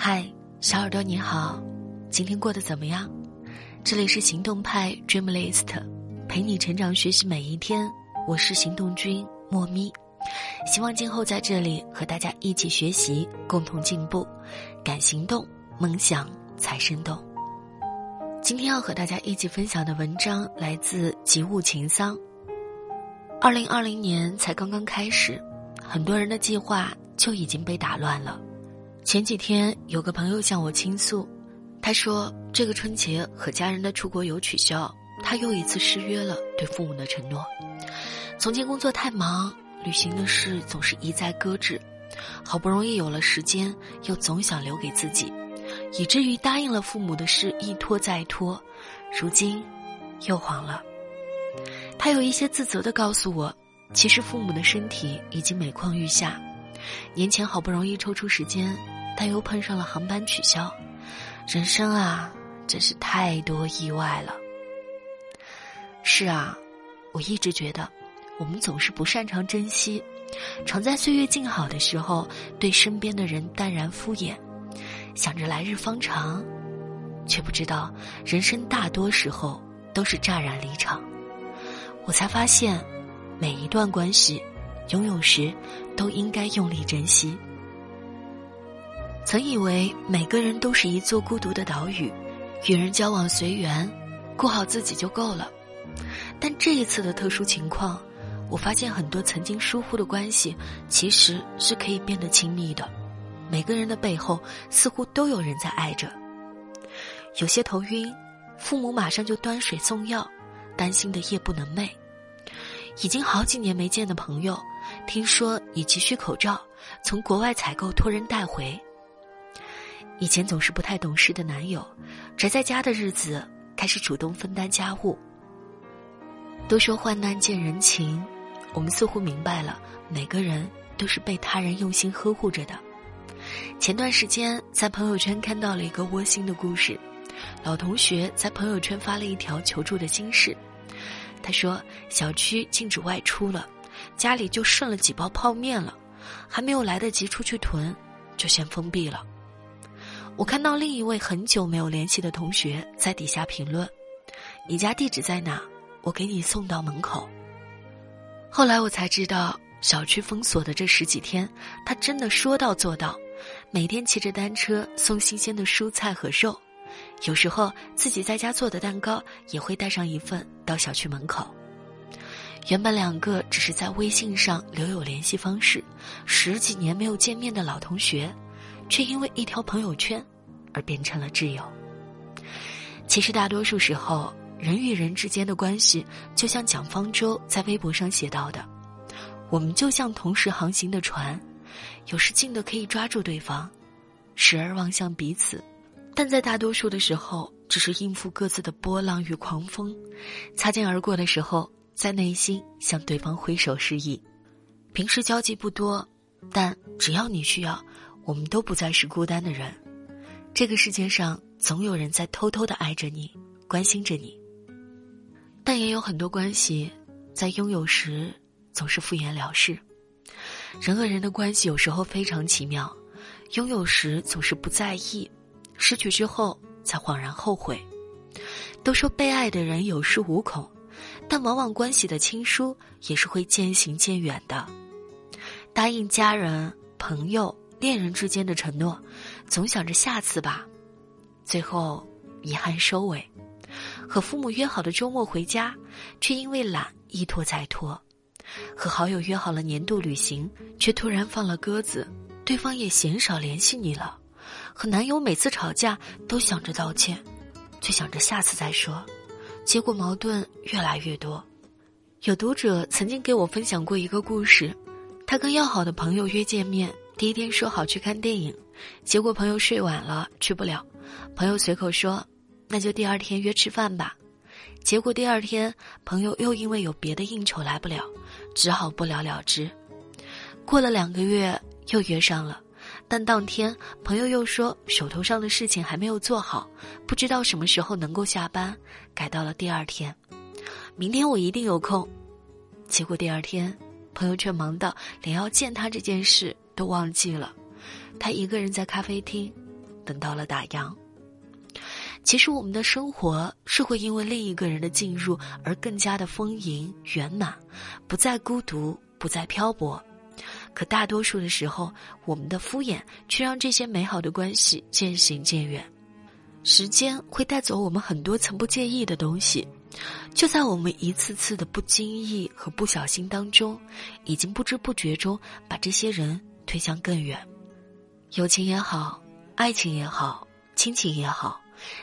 嗨，小耳朵你好，今天过得怎么样？这里是行动派 Dreamlist，陪你成长学习每一天。我是行动君莫咪，希望今后在这里和大家一起学习，共同进步。敢行动，梦想才生动。今天要和大家一起分享的文章来自吉物情桑。二零二零年才刚刚开始，很多人的计划就已经被打乱了。前几天有个朋友向我倾诉，他说这个春节和家人的出国游取消，他又一次失约了对父母的承诺。从前工作太忙，旅行的事总是一再搁置，好不容易有了时间，又总想留给自己，以至于答应了父母的事一拖再拖，如今又黄了。他有一些自责的告诉我，其实父母的身体已经每况愈下，年前好不容易抽出时间。但又碰上了航班取消，人生啊，真是太多意外了。是啊，我一直觉得，我们总是不擅长珍惜，常在岁月静好的时候对身边的人淡然敷衍，想着来日方长，却不知道人生大多时候都是乍然离场。我才发现，每一段关系，拥有时都应该用力珍惜。曾以为每个人都是一座孤独的岛屿，与人交往随缘，过好自己就够了。但这一次的特殊情况，我发现很多曾经疏忽的关系，其实是可以变得亲密的。每个人的背后似乎都有人在爱着。有些头晕，父母马上就端水送药，担心的夜不能寐。已经好几年没见的朋友，听说你急需口罩，从国外采购托人带回。以前总是不太懂事的男友，宅在家的日子开始主动分担家务。都说患难见人情，我们似乎明白了，每个人都是被他人用心呵护着的。前段时间在朋友圈看到了一个窝心的故事，老同学在朋友圈发了一条求助的心事。他说：“小区禁止外出了，家里就剩了几包泡面了，还没有来得及出去囤，就先封闭了。”我看到另一位很久没有联系的同学在底下评论：“你家地址在哪？我给你送到门口。”后来我才知道，小区封锁的这十几天，他真的说到做到，每天骑着单车送新鲜的蔬菜和肉，有时候自己在家做的蛋糕也会带上一份到小区门口。原本两个只是在微信上留有联系方式，十几年没有见面的老同学。却因为一条朋友圈，而变成了挚友。其实大多数时候，人与人之间的关系，就像蒋方舟在微博上写到的：“我们就像同时航行的船，有时近的可以抓住对方，时而望向彼此，但在大多数的时候，只是应付各自的波浪与狂风。擦肩而过的时候，在内心向对方挥手示意。平时交集不多，但只要你需要。”我们都不再是孤单的人，这个世界上总有人在偷偷的爱着你，关心着你。但也有很多关系，在拥有时总是敷衍了事。人和人的关系有时候非常奇妙，拥有时总是不在意，失去之后才恍然后悔。都说被爱的人有恃无恐，但往往关系的亲疏也是会渐行渐远的。答应家人、朋友。恋人之间的承诺，总想着下次吧，最后遗憾收尾；和父母约好的周末回家，却因为懒一拖再拖；和好友约好了年度旅行，却突然放了鸽子，对方也鲜少联系你了；和男友每次吵架都想着道歉，却想着下次再说，结果矛盾越来越多。有读者曾经给我分享过一个故事，他跟要好的朋友约见面。第一天说好去看电影，结果朋友睡晚了去不了，朋友随口说，那就第二天约吃饭吧。结果第二天朋友又因为有别的应酬来不了，只好不了了之。过了两个月又约上了，但当天朋友又说手头上的事情还没有做好，不知道什么时候能够下班，改到了第二天。明天我一定有空。结果第二天朋友却忙到连要见他这件事。都忘记了，他一个人在咖啡厅，等到了打烊。其实我们的生活是会因为另一个人的进入而更加的丰盈圆满，不再孤独，不再漂泊。可大多数的时候，我们的敷衍却让这些美好的关系渐行渐远。时间会带走我们很多曾不介意的东西，就在我们一次次的不经意和不小心当中，已经不知不觉中把这些人推向更远。友情也好，爱情也好，亲情也好。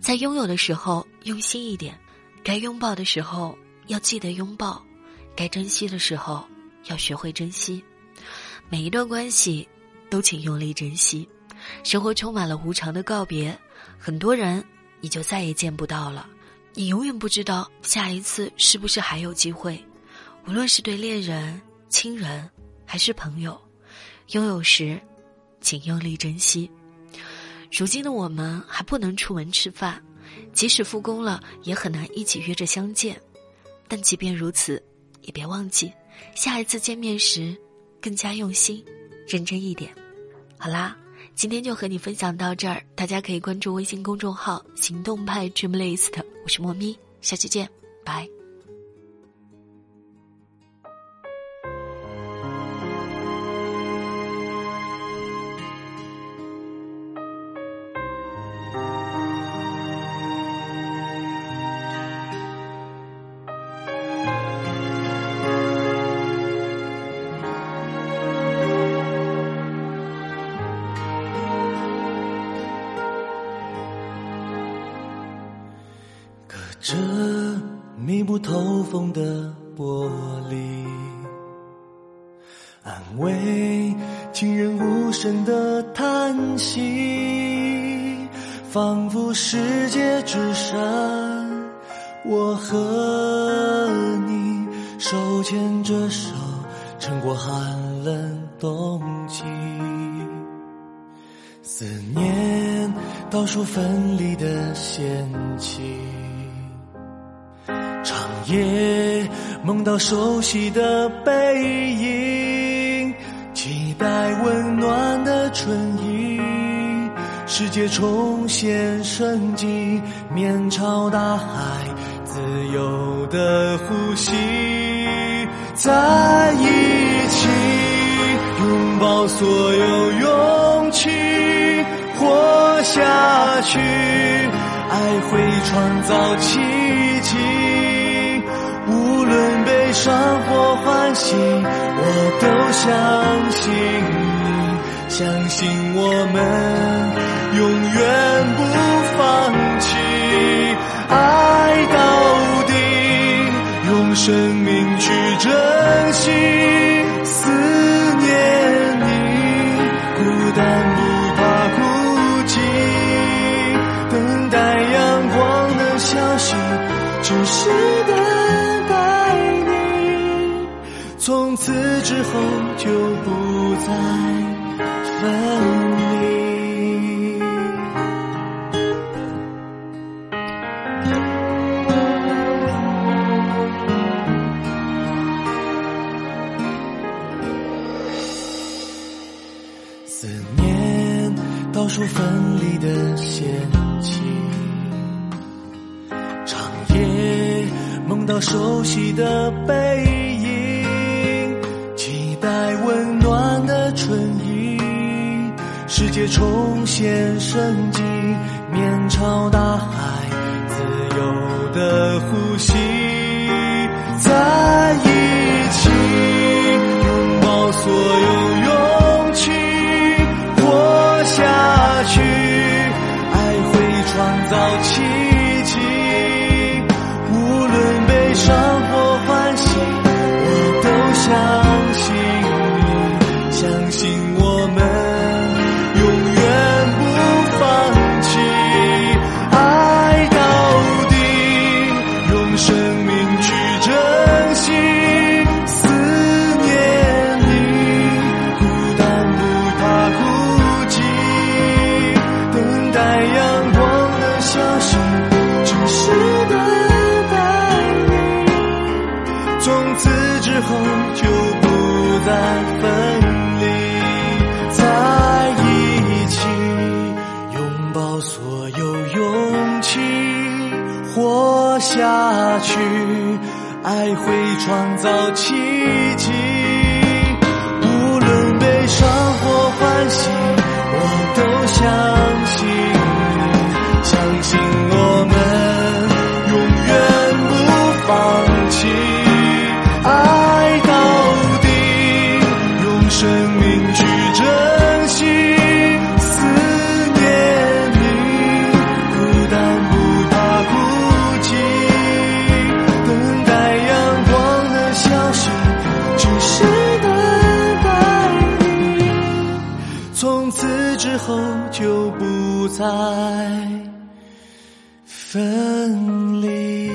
在拥有的时候用心一点，该拥抱的时候要记得拥抱，该珍惜的时候要学会珍惜。每一段关系都请用力珍惜。生活充满了无常的告别，很多人你就再也见不到了。你永远不知道下一次是不是还有机会。无论是对恋人、亲人还是朋友，拥有时请用力珍惜。如今的我们还不能出门吃饭，即使复工了，也很难一起约着相见。但即便如此，也别忘记，下一次见面时，更加用心、认真一点。好啦，今天就和你分享到这儿，大家可以关注微信公众号“行动派 Dreamlist”，我是莫咪，下期见，拜。这密不透风的玻璃，安慰亲人无声的叹息，仿佛世界之上，我和你手牵着手，撑过寒冷冬季，思念倒数分离的限期。夜梦到熟悉的背影，期待温暖的春意，世界重现生机，面朝大海，自由的呼吸，在一起拥抱所有勇气，活下去，爱会创造奇迹。悲伤或欢喜，我都相信你，相信我们永远不放弃，爱到底，用生命去珍惜，在分离。思念倒数分离的限期，长夜梦到熟悉的背影。春意世界重现生机，面朝大海，自由的呼吸，在一起拥抱所有勇气，活下去，爱会创造奇迹。无论悲伤或欢喜，我都想所有勇气活下去爱会创造奇迹。无论悲伤或欢喜后就不再分离。